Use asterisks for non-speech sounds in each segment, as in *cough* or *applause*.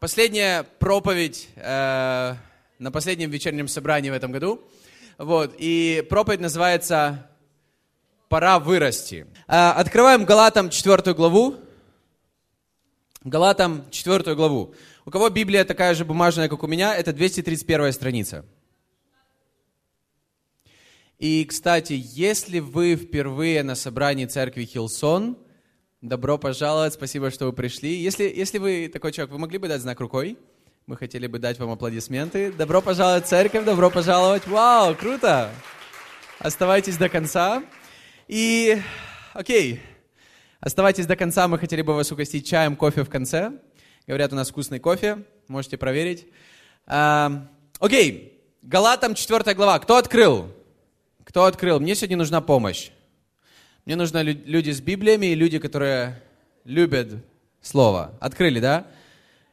последняя проповедь э, на последнем вечернем собрании в этом году. Вот, и проповедь называется «Пора вырасти». Э, открываем Галатам 4 главу. Галатам 4 главу. У кого Библия такая же бумажная, как у меня, это 231 страница. И, кстати, если вы впервые на собрании церкви Хилсон, добро пожаловать, спасибо, что вы пришли. Если, если вы такой человек, вы могли бы дать знак рукой? Мы хотели бы дать вам аплодисменты. Добро пожаловать в церковь, добро пожаловать. Вау, круто! Оставайтесь до конца. И, окей, оставайтесь до конца, мы хотели бы вас угостить чаем, кофе в конце. Говорят, у нас вкусный кофе, можете проверить. А, окей, Галатам 4 глава. Кто открыл? Кто открыл? Мне сегодня нужна помощь. Мне нужны люди с Библиями и люди, которые любят Слово. Открыли, да?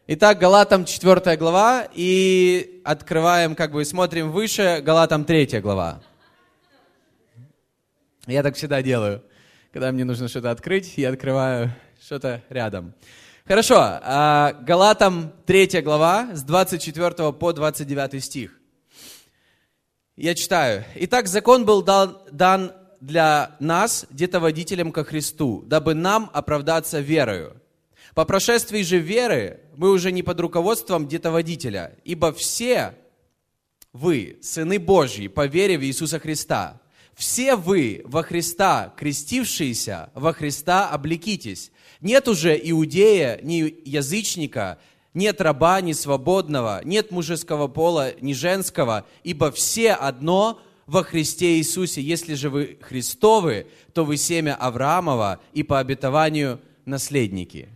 Итак, Галатам 4 глава, и открываем, как бы смотрим выше, Галатам 3 глава. Я так всегда делаю. Когда мне нужно что-то открыть, я открываю что-то рядом. Хорошо, а, Галатам 3 глава, с 24 по 29 стих. Я читаю. «Итак, закон был дан, дан для нас, детоводителям ко Христу, дабы нам оправдаться верою. По прошествии же веры мы уже не под руководством детоводителя, ибо все вы, сыны Божьи, по вере в Иисуса Христа, все вы во Христа, крестившиеся во Христа, облекитесь. Нет уже иудея, ни язычника, нет раба, ни свободного, нет мужеского пола, ни женского, ибо все одно во Христе Иисусе. Если же вы Христовы, то вы семя Авраамова и по обетованию наследники.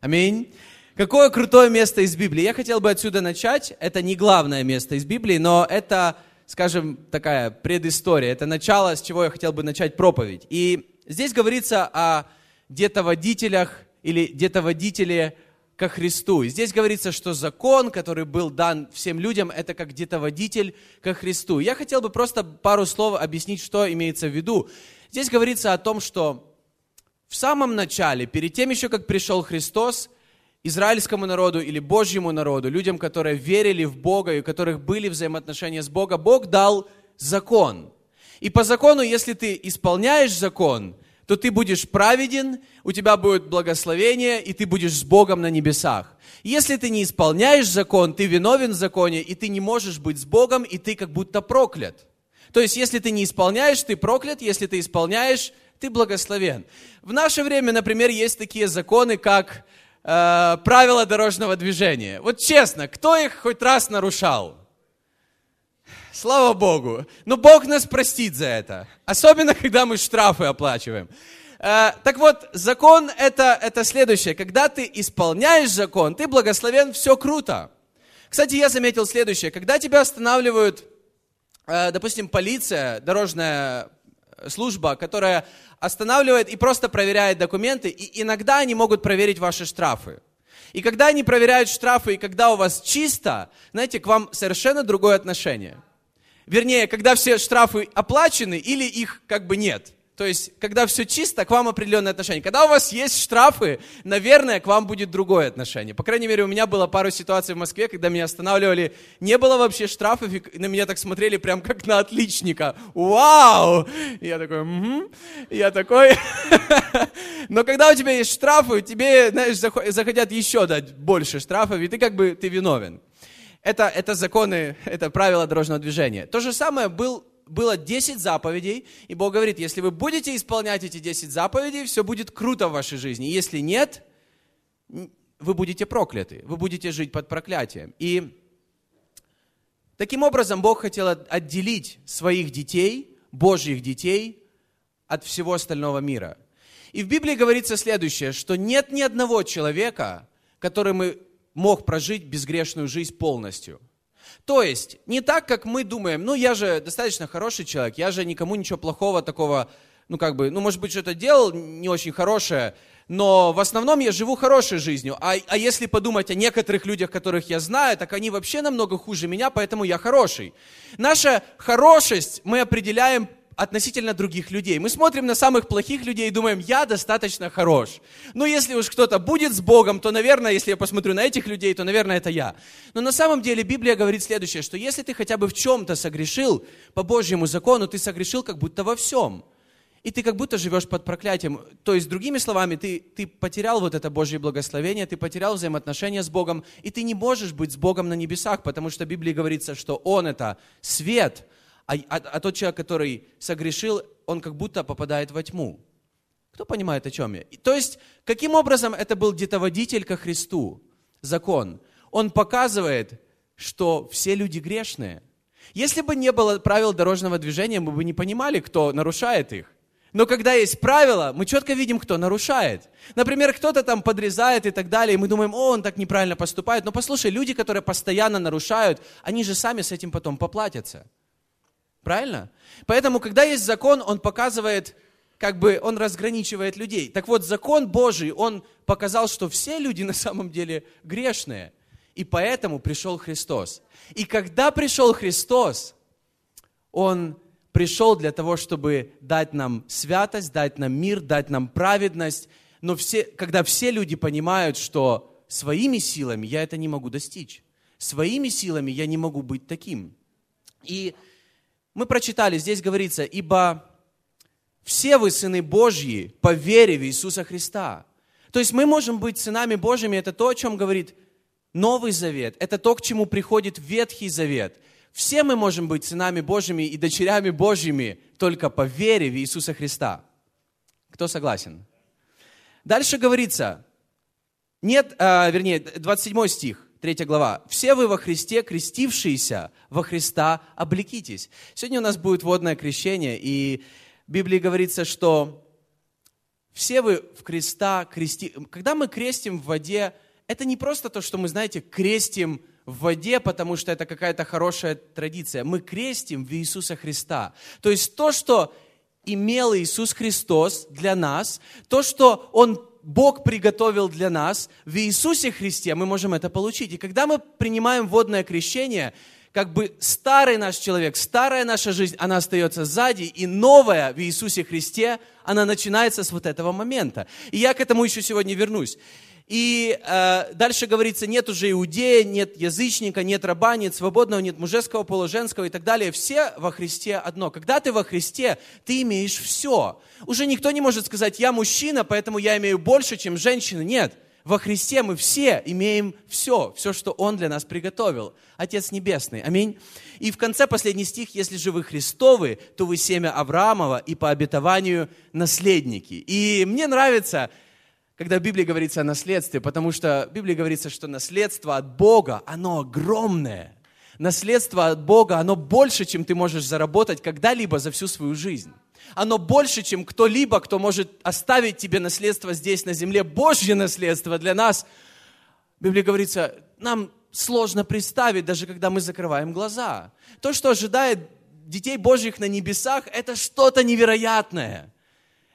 Аминь. Какое крутое место из Библии. Я хотел бы отсюда начать. Это не главное место из Библии, но это, скажем, такая предыстория. Это начало, с чего я хотел бы начать проповедь. И здесь говорится о детоводителях или детоводителе ко Христу. И здесь говорится, что закон, который был дан всем людям, это как где-то водитель ко Христу. Я хотел бы просто пару слов объяснить, что имеется в виду. Здесь говорится о том, что в самом начале, перед тем еще, как пришел Христос, израильскому народу или Божьему народу, людям, которые верили в Бога и у которых были взаимоотношения с Богом, Бог дал закон. И по закону, если ты исполняешь закон, то ты будешь праведен, у тебя будет благословение, и ты будешь с Богом на небесах. Если ты не исполняешь закон, ты виновен в законе, и ты не можешь быть с Богом, и ты как будто проклят. То есть, если ты не исполняешь, ты проклят, если ты исполняешь, ты благословен. В наше время, например, есть такие законы, как э, правила дорожного движения. Вот честно, кто их хоть раз нарушал? Слава Богу. Но Бог нас простит за это. Особенно, когда мы штрафы оплачиваем. Э, так вот, закон это, это следующее. Когда ты исполняешь закон, ты благословен, все круто. Кстати, я заметил следующее. Когда тебя останавливают, э, допустим, полиция, дорожная служба, которая останавливает и просто проверяет документы, и иногда они могут проверить ваши штрафы. И когда они проверяют штрафы, и когда у вас чисто, знаете, к вам совершенно другое отношение – вернее, когда все штрафы оплачены или их как бы нет. То есть, когда все чисто, к вам определенное отношение. Когда у вас есть штрафы, наверное, к вам будет другое отношение. По крайней мере, у меня было пару ситуаций в Москве, когда меня останавливали, не было вообще штрафов, и на меня так смотрели прям как на отличника. Вау! И я такой, угу. я такой. *laughs* Но когда у тебя есть штрафы, тебе, знаешь, захотят еще дать больше штрафов, и ты как бы, ты виновен. Это, это законы, это правила дорожного движения. То же самое был, было 10 заповедей, и Бог говорит, если вы будете исполнять эти 10 заповедей, все будет круто в вашей жизни. Если нет, вы будете прокляты, вы будете жить под проклятием. И таким образом Бог хотел отделить своих детей, Божьих детей, от всего остального мира. И в Библии говорится следующее, что нет ни одного человека, который мы мог прожить безгрешную жизнь полностью. То есть, не так, как мы думаем, ну, я же достаточно хороший человек, я же никому ничего плохого такого, ну, как бы, ну, может быть, что-то делал не очень хорошее, но в основном я живу хорошей жизнью. А, а если подумать о некоторых людях, которых я знаю, так они вообще намного хуже меня, поэтому я хороший. Наша хорошесть мы определяем относительно других людей. Мы смотрим на самых плохих людей и думаем, я достаточно хорош. Но если уж кто-то будет с Богом, то, наверное, если я посмотрю на этих людей, то, наверное, это я. Но на самом деле Библия говорит следующее, что если ты хотя бы в чем-то согрешил по Божьему закону, ты согрешил как будто во всем. И ты как будто живешь под проклятием. То есть, другими словами, ты, ты потерял вот это Божье благословение, ты потерял взаимоотношения с Богом, и ты не можешь быть с Богом на небесах, потому что в Библии говорится, что Он это свет, а, а, а тот человек, который согрешил, он как будто попадает во тьму. Кто понимает, о чем я? То есть, каким образом это был детоводитель ко Христу, закон? Он показывает, что все люди грешные. Если бы не было правил дорожного движения, мы бы не понимали, кто нарушает их. Но когда есть правила, мы четко видим, кто нарушает. Например, кто-то там подрезает и так далее, и мы думаем, о, он так неправильно поступает. Но послушай, люди, которые постоянно нарушают, они же сами с этим потом поплатятся. Правильно? Поэтому, когда есть закон, он показывает, как бы он разграничивает людей. Так вот, закон Божий, он показал, что все люди *laughs* на самом деле грешные. И поэтому пришел Христос. И когда пришел Христос, он пришел для того, чтобы дать нам святость, дать нам мир, дать нам праведность. Но все, когда все люди понимают, что своими силами я это не могу достичь, своими силами я не могу быть таким. И мы прочитали, здесь говорится, ибо все вы сыны Божьи по вере в Иисуса Христа. То есть мы можем быть сынами Божьими, это то, о чем говорит Новый Завет, это то, к чему приходит Ветхий Завет – все мы можем быть сынами Божьими и дочерями Божьими только по вере в Иисуса Христа. Кто согласен? Дальше говорится, нет, а, вернее, 27 стих, 3 глава. «Все вы во Христе, крестившиеся во Христа, облекитесь». Сегодня у нас будет водное крещение, и в Библии говорится, что все вы в Христа крести... Когда мы крестим в воде, это не просто то, что мы, знаете, крестим в воде, потому что это какая-то хорошая традиция. Мы крестим в Иисуса Христа. То есть то, что имел Иисус Христос для нас, то, что Он Бог приготовил для нас, в Иисусе Христе мы можем это получить. И когда мы принимаем водное крещение, как бы старый наш человек, старая наша жизнь, она остается сзади, и новая в Иисусе Христе, она начинается с вот этого момента. И я к этому еще сегодня вернусь. И э, дальше говорится, нет уже иудея, нет язычника, нет раба, нет свободного, нет мужеского, пола, женского и так далее. Все во Христе одно. Когда ты во Христе, ты имеешь все. Уже никто не может сказать, я мужчина, поэтому я имею больше, чем женщина. Нет. Во Христе мы все имеем все, все, что Он для нас приготовил. Отец Небесный. Аминь. И в конце последний стих, если же вы Христовы, то вы семя Авраамова и по обетованию наследники. И мне нравится, когда в Библии говорится о наследстве, потому что в Библии говорится, что наследство от Бога, оно огромное. Наследство от Бога, оно больше, чем ты можешь заработать когда-либо за всю свою жизнь. Оно больше, чем кто-либо, кто может оставить тебе наследство здесь, на земле. Божье наследство для нас. В Библии говорится, нам сложно представить, даже когда мы закрываем глаза. То, что ожидает детей Божьих на небесах, это что-то невероятное.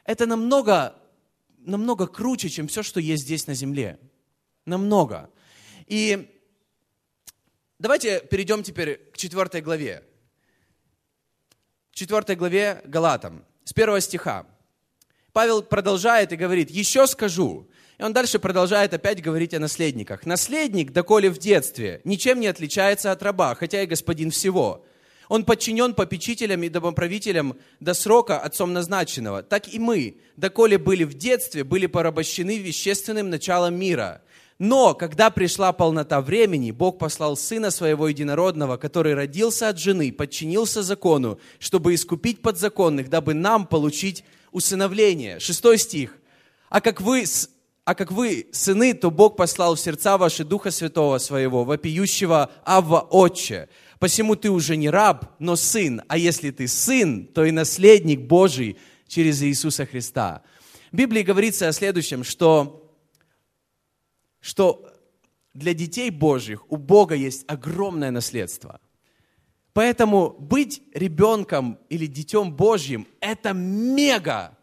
Это намного намного круче, чем все, что есть здесь на земле. Намного. И давайте перейдем теперь к четвертой главе. В четвертой главе Галатам, с первого стиха. Павел продолжает и говорит, еще скажу. И он дальше продолжает опять говорить о наследниках. Наследник, доколе в детстве, ничем не отличается от раба, хотя и господин всего. Он подчинен попечителям и домоправителям до срока отцом назначенного. Так и мы, доколе были в детстве, были порабощены вещественным началом мира. Но, когда пришла полнота времени, Бог послал Сына Своего Единородного, который родился от жены, подчинился закону, чтобы искупить подзаконных, дабы нам получить усыновление. Шестой стих. А как вы а как вы сыны, то Бог послал в сердца ваши Духа Святого Своего, вопиющего Авва Отче. Посему ты уже не раб, но сын. А если ты сын, то и наследник Божий через Иисуса Христа. В Библии говорится о следующем, что, что для детей Божьих у Бога есть огромное наследство. Поэтому быть ребенком или детем Божьим – это мега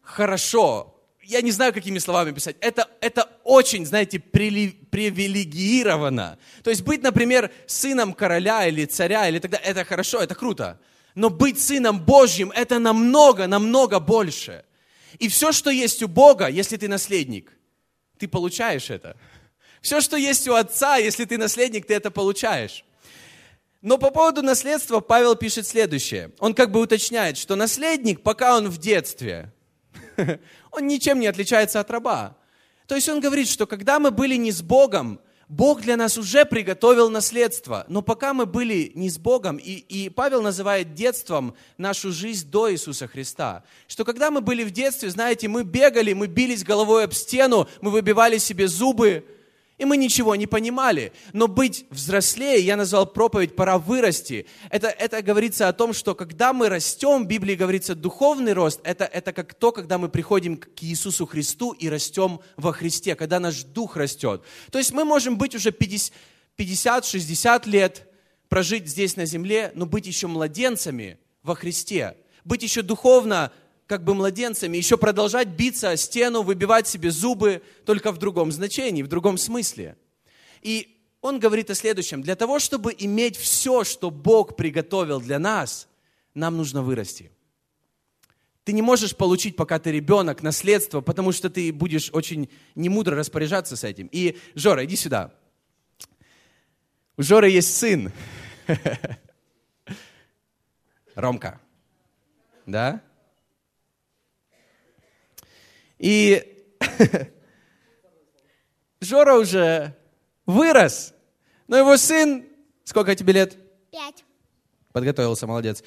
хорошо, я не знаю, какими словами писать. Это, это очень, знаете, привилегировано. То есть быть, например, сыном короля или царя, или тогда, это хорошо, это круто. Но быть сыном Божьим – это намного, намного больше. И все, что есть у Бога, если ты наследник, ты получаешь это. Все, что есть у отца, если ты наследник, ты это получаешь. Но по поводу наследства Павел пишет следующее. Он как бы уточняет, что наследник, пока он в детстве, *laughs* он ничем не отличается от раба. То есть он говорит, что когда мы были не с Богом, Бог для нас уже приготовил наследство. Но пока мы были не с Богом, и, и Павел называет детством нашу жизнь до Иисуса Христа, что когда мы были в детстве, знаете, мы бегали, мы бились головой об стену, мы выбивали себе зубы, и мы ничего не понимали. Но быть взрослее, я назвал проповедь «Пора вырасти». Это, это говорится о том, что когда мы растем, в Библии говорится духовный рост, это, это как то, когда мы приходим к Иисусу Христу и растем во Христе, когда наш дух растет. То есть мы можем быть уже 50-60 лет, прожить здесь на земле, но быть еще младенцами во Христе, быть еще духовно как бы младенцами, еще продолжать биться о стену, выбивать себе зубы, только в другом значении, в другом смысле. И он говорит о следующем. Для того, чтобы иметь все, что Бог приготовил для нас, нам нужно вырасти. Ты не можешь получить, пока ты ребенок, наследство, потому что ты будешь очень немудро распоряжаться с этим. И, Жора, иди сюда. У Жоры есть сын. *laughs* Ромка. Да? И *laughs* Жора уже вырос, но его сын, сколько тебе лет? Пять. Подготовился, молодец.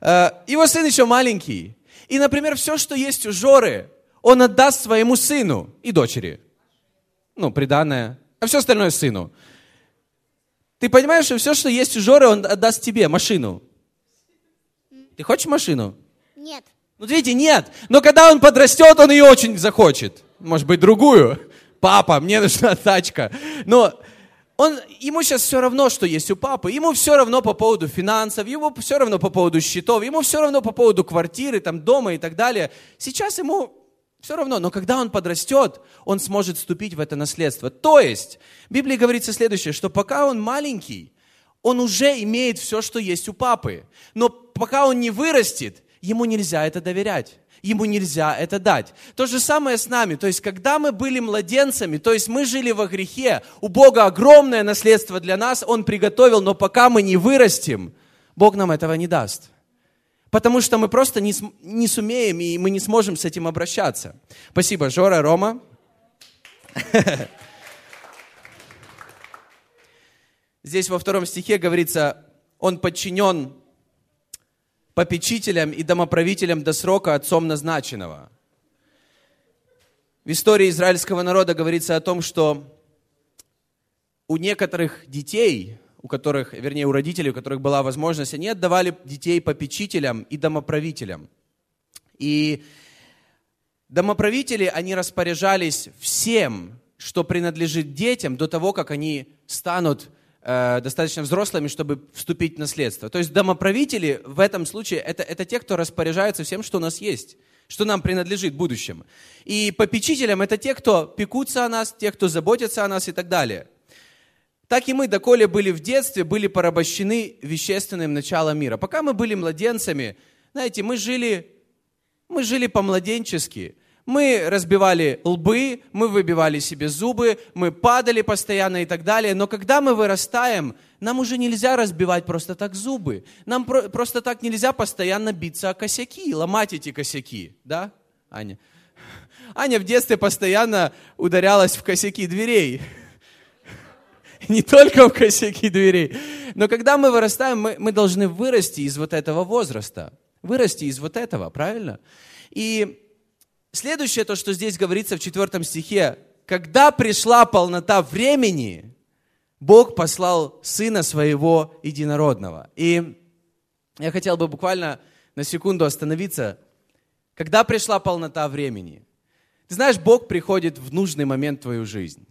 Э, его сын еще маленький. И, например, все, что есть у Жоры, он отдаст своему сыну и дочери. Ну, приданное. А все остальное сыну. Ты понимаешь, что все, что есть у Жоры, он отдаст тебе, машину. Ты хочешь машину? Нет. Ну, видите, нет. Но когда он подрастет, он ее очень захочет. Может быть, другую. Папа, мне нужна тачка. Но он, ему сейчас все равно, что есть у папы. Ему все равно по поводу финансов, ему все равно по поводу счетов, ему все равно по поводу квартиры, там, дома и так далее. Сейчас ему все равно, но когда он подрастет, он сможет вступить в это наследство. То есть, в Библии говорится следующее, что пока он маленький, он уже имеет все, что есть у папы. Но пока он не вырастет, ему нельзя это доверять. Ему нельзя это дать. То же самое с нами. То есть, когда мы были младенцами, то есть мы жили во грехе, у Бога огромное наследство для нас, Он приготовил, но пока мы не вырастем, Бог нам этого не даст. Потому что мы просто не, не сумеем, и мы не сможем с этим обращаться. Спасибо, Жора, Рома. *laughs* Здесь во втором стихе говорится, он подчинен попечителем и домоправителем до срока отцом назначенного. В истории израильского народа говорится о том, что у некоторых детей, у которых, вернее, у родителей, у которых была возможность, они отдавали детей попечителям и домоправителям. И домоправители, они распоряжались всем, что принадлежит детям, до того, как они станут Э, достаточно взрослыми, чтобы вступить в наследство. То есть домоправители в этом случае это, это те, кто распоряжается всем, что у нас есть, что нам принадлежит в будущем. И попечителям это те, кто пекутся о нас, те, кто заботятся о нас и так далее. Так и мы, доколе были в детстве, были порабощены вещественным началом мира. Пока мы были младенцами, знаете, мы жили, мы жили по-младенчески. Мы разбивали лбы, мы выбивали себе зубы, мы падали постоянно и так далее. Но когда мы вырастаем, нам уже нельзя разбивать просто так зубы. Нам про- просто так нельзя постоянно биться о косяки, ломать эти косяки. Да, Аня? Аня в детстве постоянно ударялась в косяки дверей. *laughs* Не только в косяки дверей. Но когда мы вырастаем, мы, мы должны вырасти из вот этого возраста. Вырасти из вот этого, правильно? И Следующее, то, что здесь говорится в четвертом стихе, когда пришла полнота времени, Бог послал Сына Своего Единородного. И я хотел бы буквально на секунду остановиться. Когда пришла полнота времени? Ты знаешь, Бог приходит в нужный момент в твою жизнь.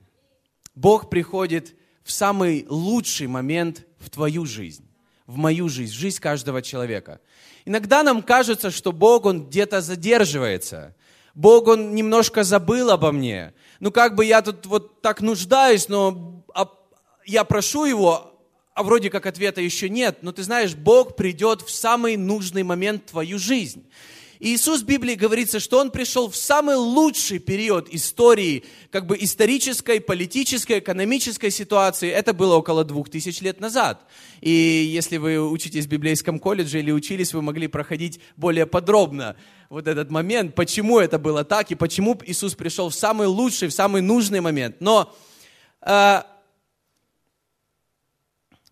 Бог приходит в самый лучший момент в твою жизнь, в мою жизнь, в жизнь каждого человека. Иногда нам кажется, что Бог, Он где-то задерживается, Бог, Он немножко забыл обо мне. Ну, как бы я тут вот так нуждаюсь, но я прошу Его, а вроде как ответа еще нет, но ты знаешь, Бог придет в самый нужный момент в твою жизнь. Иисус в Библии говорится, что Он пришел в самый лучший период истории, как бы исторической, политической, экономической ситуации. Это было около двух тысяч лет назад. И если вы учитесь в библейском колледже или учились, вы могли проходить более подробно вот этот момент, почему это было так и почему Иисус пришел в самый лучший, в самый нужный момент. Но э,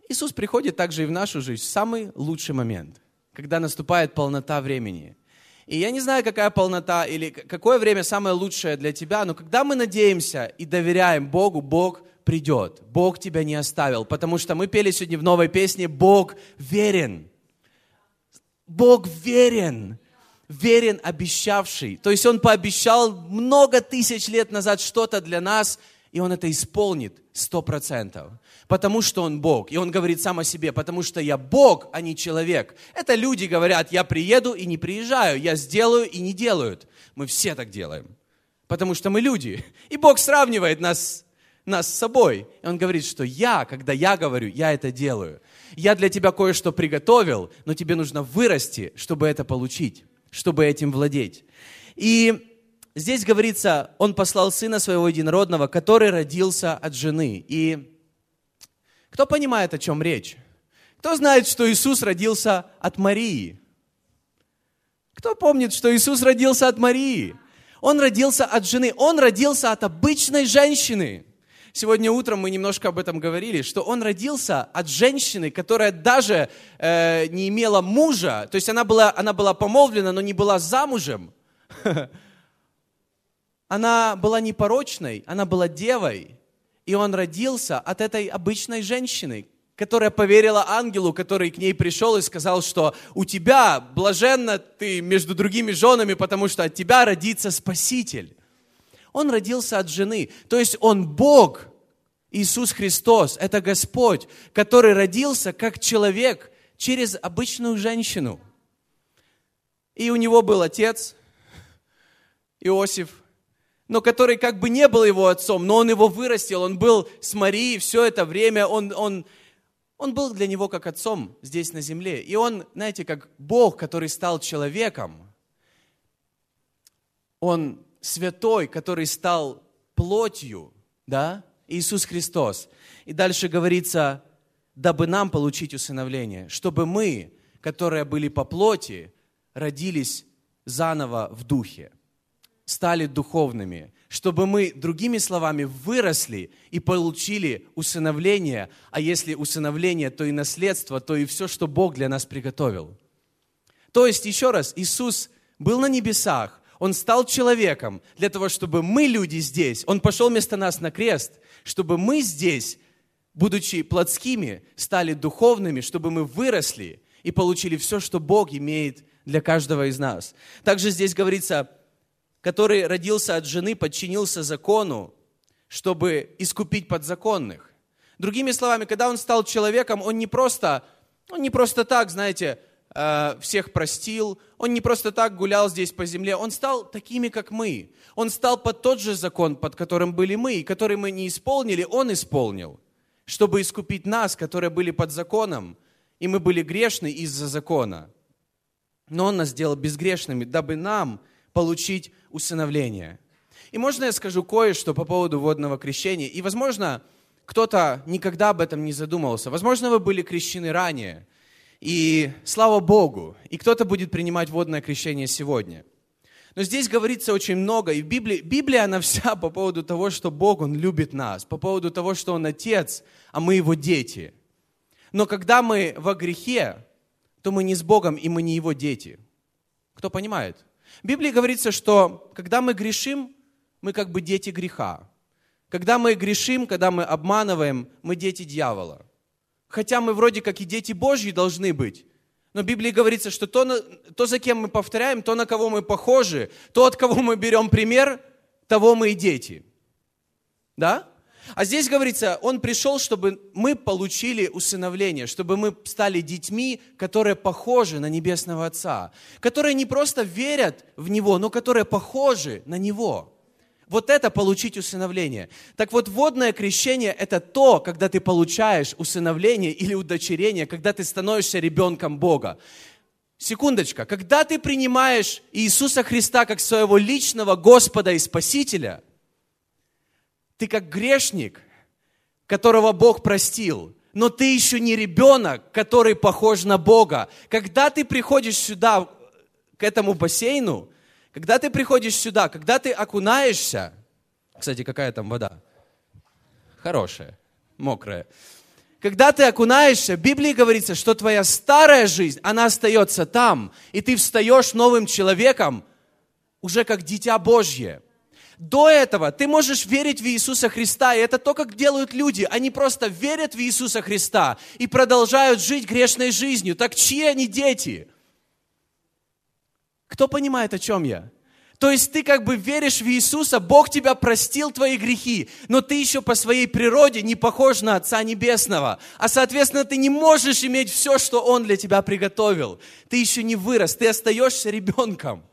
Иисус приходит также и в нашу жизнь в самый лучший момент, когда наступает полнота времени – и я не знаю, какая полнота или какое время самое лучшее для тебя, но когда мы надеемся и доверяем Богу, Бог придет. Бог тебя не оставил, потому что мы пели сегодня в новой песне «Бог верен». Бог верен, верен обещавший. То есть Он пообещал много тысяч лет назад что-то для нас, и Он это исполнит сто процентов потому что Он Бог. И Он говорит сам о себе, потому что я Бог, а не человек. Это люди говорят, я приеду и не приезжаю, я сделаю и не делают. Мы все так делаем, потому что мы люди. И Бог сравнивает нас, нас с собой. И Он говорит, что я, когда я говорю, я это делаю. Я для тебя кое-что приготовил, но тебе нужно вырасти, чтобы это получить, чтобы этим владеть. И здесь говорится, Он послал Сына Своего Единородного, который родился от жены. И кто понимает, о чем речь? Кто знает, что Иисус родился от Марии? Кто помнит, что Иисус родился от Марии? Он родился от жены, он родился от обычной женщины. Сегодня утром мы немножко об этом говорили, что он родился от женщины, которая даже э, не имела мужа, то есть она была, она была помолвлена, но не была замужем. *laughs* Она была непорочной, она была девой. И он родился от этой обычной женщины, которая поверила ангелу, который к ней пришел и сказал, что у тебя блаженно ты между другими женами, потому что от тебя родится Спаситель. Он родился от жены, то есть он Бог, Иисус Христос, это Господь, который родился как человек через обычную женщину. И у него был отец, Иосиф, но который как бы не был его отцом, но он его вырастил, он был с Марией все это время, он, он, он был для него как отцом здесь на земле. И он, знаете, как Бог, который стал человеком, он святой, который стал плотью, да, Иисус Христос. И дальше говорится, дабы нам получить усыновление, чтобы мы, которые были по плоти, родились заново в духе стали духовными, чтобы мы, другими словами, выросли и получили усыновление, а если усыновление, то и наследство, то и все, что Бог для нас приготовил. То есть, еще раз, Иисус был на небесах, Он стал человеком для того, чтобы мы, люди здесь, Он пошел вместо нас на крест, чтобы мы здесь, будучи плотскими, стали духовными, чтобы мы выросли и получили все, что Бог имеет для каждого из нас. Также здесь говорится, который родился от жены, подчинился закону, чтобы искупить подзаконных. Другими словами, когда он стал человеком, он не просто, он не просто так, знаете, э, всех простил, он не просто так гулял здесь по земле, он стал такими, как мы. Он стал под тот же закон, под которым были мы, и который мы не исполнили, он исполнил, чтобы искупить нас, которые были под законом, и мы были грешны из-за закона. Но он нас сделал безгрешными, дабы нам получить усыновления. И можно я скажу кое-что по поводу водного крещения? И, возможно, кто-то никогда об этом не задумывался. Возможно, вы были крещены ранее. И слава Богу, и кто-то будет принимать водное крещение сегодня. Но здесь говорится очень много, и в Библии, Библия, она вся по поводу того, что Бог, Он любит нас, по поводу того, что Он Отец, а мы Его дети. Но когда мы во грехе, то мы не с Богом, и мы не Его дети. Кто понимает? В Библии говорится, что когда мы грешим, мы как бы дети греха. Когда мы грешим, когда мы обманываем, мы дети дьявола. Хотя мы вроде как и дети Божьи должны быть. Но в Библии говорится, что то, то, за кем мы повторяем, то, на кого мы похожи, то, от кого мы берем пример, того мы и дети. Да? А здесь говорится, Он пришел, чтобы мы получили усыновление, чтобы мы стали детьми, которые похожи на Небесного Отца, которые не просто верят в Него, но которые похожи на Него. Вот это получить усыновление. Так вот, водное крещение – это то, когда ты получаешь усыновление или удочерение, когда ты становишься ребенком Бога. Секундочка. Когда ты принимаешь Иисуса Христа как своего личного Господа и Спасителя, ты как грешник, которого Бог простил, но ты еще не ребенок, который похож на Бога. Когда ты приходишь сюда, к этому бассейну, когда ты приходишь сюда, когда ты окунаешься, кстати, какая там вода? Хорошая, мокрая. Когда ты окунаешься, в Библии говорится, что твоя старая жизнь, она остается там, и ты встаешь новым человеком, уже как дитя Божье. До этого ты можешь верить в Иисуса Христа, и это то, как делают люди. Они просто верят в Иисуса Христа и продолжают жить грешной жизнью. Так чьи они дети? Кто понимает, о чем я? То есть ты как бы веришь в Иисуса, Бог тебя простил твои грехи, но ты еще по своей природе не похож на Отца Небесного. А соответственно, ты не можешь иметь все, что Он для тебя приготовил. Ты еще не вырос, ты остаешься ребенком.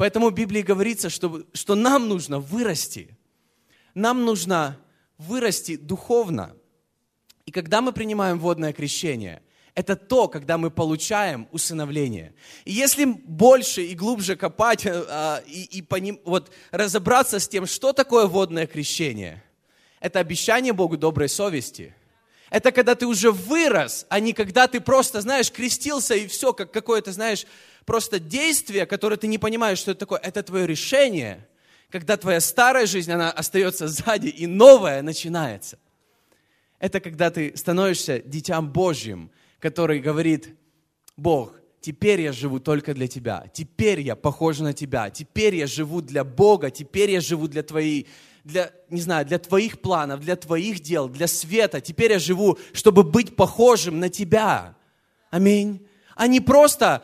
Поэтому в Библии говорится, что, что нам нужно вырасти. Нам нужно вырасти духовно. И когда мы принимаем водное крещение – это то, когда мы получаем усыновление. И если больше и глубже копать а, и, и поним, вот, разобраться с тем, что такое водное крещение, это обещание Богу доброй совести. Это когда ты уже вырос, а не когда ты просто, знаешь, крестился и все, как какое-то, знаешь, просто действие, которое ты не понимаешь, что это такое. Это твое решение, когда твоя старая жизнь, она остается сзади, и новая начинается. Это когда ты становишься дитям Божьим, который говорит, Бог, теперь я живу только для Тебя, теперь я похож на Тебя, теперь я живу для Бога, теперь я живу для Твоей, для, не знаю, для Твоих планов, для Твоих дел, для света, теперь я живу, чтобы быть похожим на Тебя. Аминь. А не просто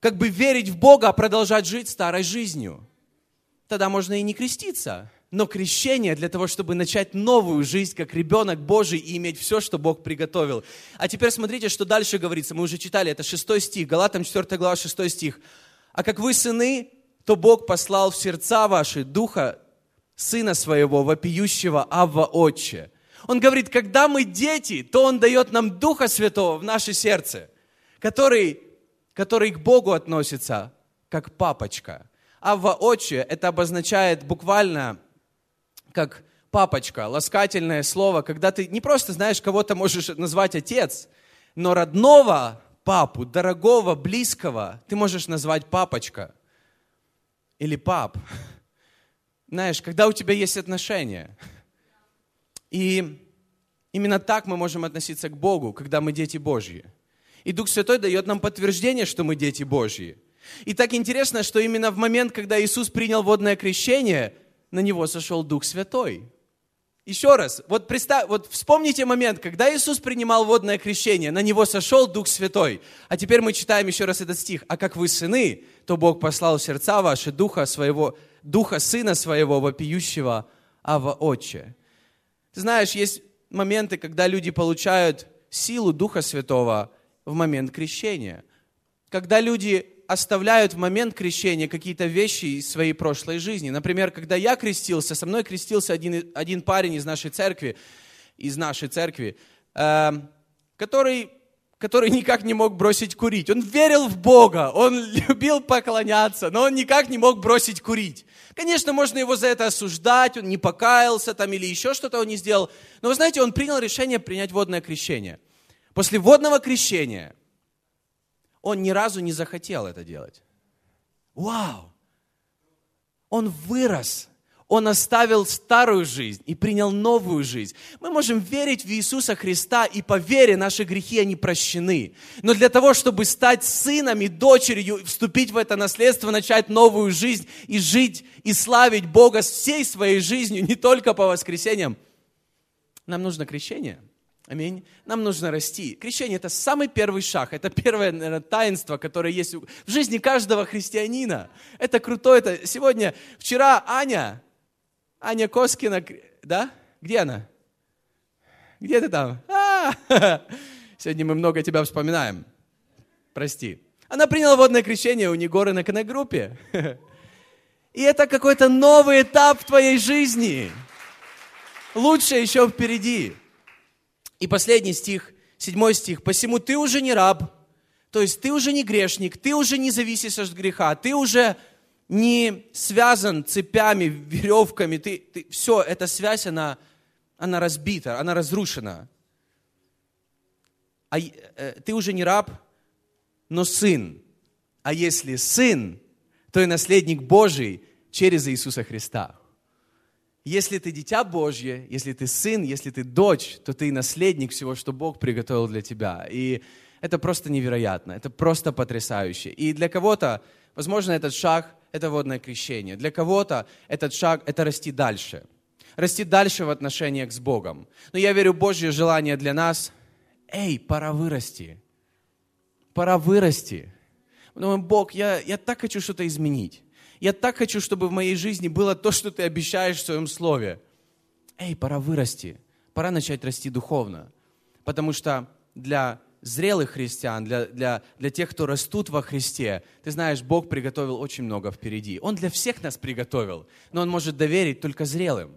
как бы верить в Бога, а продолжать жить старой жизнью. Тогда можно и не креститься но крещение для того, чтобы начать новую жизнь как ребенок Божий и иметь все, что Бог приготовил. А теперь смотрите, что дальше говорится. Мы уже читали, это 6 стих, Галатам 4 глава, 6 стих. «А как вы сыны, то Бог послал в сердца ваши Духа Сына Своего, вопиющего Авва Отче». Он говорит, когда мы дети, то Он дает нам Духа Святого в наше сердце, который, который к Богу относится как папочка. Авва Отче, это обозначает буквально как папочка, ласкательное слово, когда ты не просто знаешь, кого-то можешь назвать отец, но родного папу, дорогого, близкого, ты можешь назвать папочка или пап. Знаешь, когда у тебя есть отношения. И именно так мы можем относиться к Богу, когда мы дети Божьи. И Дух Святой дает нам подтверждение, что мы дети Божьи. И так интересно, что именно в момент, когда Иисус принял водное крещение, на него сошел Дух Святой. Еще раз, вот, представь, вот вспомните момент, когда Иисус принимал водное крещение, на него сошел Дух Святой. А теперь мы читаем еще раз этот стих. «А как вы сыны, то Бог послал в сердца ваши Духа, своего, Духа Сына Своего, вопиющего Ава Отче». Ты знаешь, есть моменты, когда люди получают силу Духа Святого в момент крещения. Когда люди оставляют в момент крещения какие-то вещи из своей прошлой жизни. Например, когда я крестился, со мной крестился один, один парень из нашей церкви, из нашей церкви, э, который, который никак не мог бросить курить. Он верил в Бога, он *laughs* любил поклоняться, но он никак не мог бросить курить. Конечно, можно его за это осуждать, он не покаялся там или еще что-то он не сделал. Но вы знаете, он принял решение принять водное крещение. После водного крещения – он ни разу не захотел это делать. Вау! Он вырос. Он оставил старую жизнь и принял новую жизнь. Мы можем верить в Иисуса Христа, и по вере наши грехи, они прощены. Но для того, чтобы стать сыном и дочерью, вступить в это наследство, начать новую жизнь и жить, и славить Бога всей своей жизнью, не только по воскресеньям, нам нужно крещение – Аминь. Нам нужно расти. Крещение – это самый первый шаг. Это первое, наверное, таинство, которое есть в жизни каждого христианина. Это круто. Это сегодня, вчера Аня, Аня Коскина, да? Где она? Где ты там? А! *laughs* Сегодня мы много тебя вспоминаем. Прости. Она приняла водное крещение у Негоры на коннект-группе. *laughs* И это какой-то новый этап в твоей жизни. Лучше еще впереди. И последний стих, седьмой стих. «Посему ты уже не раб, то есть ты уже не грешник, ты уже не зависишь от греха, ты уже не связан цепями, веревками, ты, ты, все, эта связь, она, она разбита, она разрушена. А, э, ты уже не раб, но сын. А если сын, то и наследник Божий через Иисуса Христа. Если ты дитя Божье, если ты сын, если ты дочь, то ты наследник всего, что Бог приготовил для тебя. И это просто невероятно, это просто потрясающе. И для кого-то, возможно, этот шаг – это водное крещение. Для кого-то этот шаг – это расти дальше. Расти дальше в отношениях с Богом. Но я верю, Божье желание для нас – эй, пора вырасти. Пора вырасти. Мы думаем, Бог, я, я так хочу что-то изменить. Я так хочу, чтобы в моей жизни было то, что ты обещаешь в своем слове. Эй, пора вырасти. Пора начать расти духовно. Потому что для зрелых христиан, для, для, для тех, кто растут во Христе, ты знаешь, Бог приготовил очень много впереди. Он для всех нас приготовил, но Он может доверить только зрелым.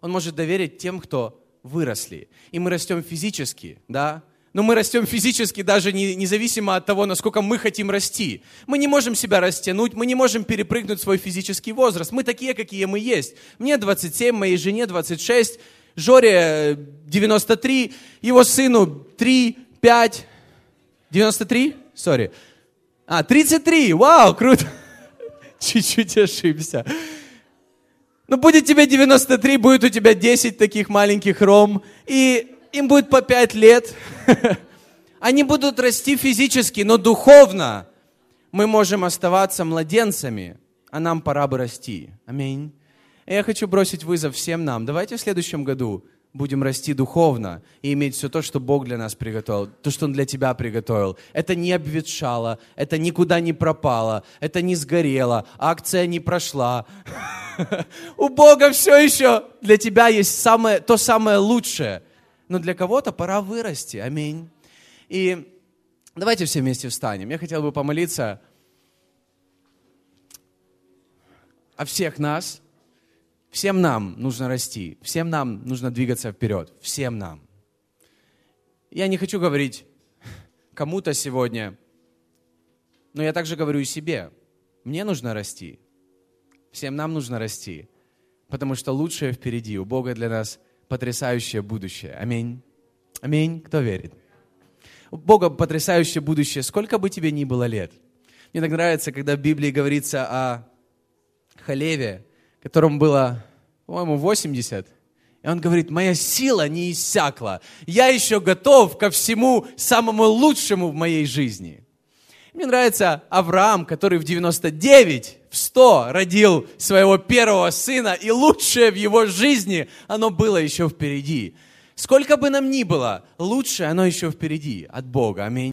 Он может доверить тем, кто выросли. И мы растем физически, да, но мы растем физически даже не, независимо от того, насколько мы хотим расти. Мы не можем себя растянуть, мы не можем перепрыгнуть свой физический возраст. Мы такие, какие мы есть. Мне 27, моей жене 26, Жоре 93, его сыну 3, 5, 93? Сори. А, 33, вау, круто. *laughs* Чуть-чуть ошибся. Ну, будет тебе 93, будет у тебя 10 таких маленьких ром, и им будет по 5 лет. *laughs* Они будут расти физически, но духовно мы можем оставаться младенцами, а нам пора бы расти. Аминь. Я хочу бросить вызов всем нам. Давайте в следующем году будем расти духовно и иметь все то, что Бог для нас приготовил, то, что Он для тебя приготовил. Это не обветшало, это никуда не пропало, это не сгорело, акция не прошла. *laughs* У Бога все еще для тебя есть самое, то самое лучшее. Но для кого-то пора вырасти. Аминь. И давайте все вместе встанем. Я хотел бы помолиться о всех нас. Всем нам нужно расти. Всем нам нужно двигаться вперед. Всем нам. Я не хочу говорить кому-то сегодня, но я также говорю и себе. Мне нужно расти. Всем нам нужно расти. Потому что лучшее впереди. У Бога для нас потрясающее будущее. Аминь. Аминь. Кто верит? У Бога потрясающее будущее, сколько бы тебе ни было лет. Мне так нравится, когда в Библии говорится о Халеве, которому было, по-моему, 80. И он говорит, моя сила не иссякла. Я еще готов ко всему самому лучшему в моей жизни. Мне нравится Авраам, который в 99, в 100 родил своего первого сына, и лучшее в его жизни, оно было еще впереди. Сколько бы нам ни было, лучшее оно еще впереди от Бога. Аминь.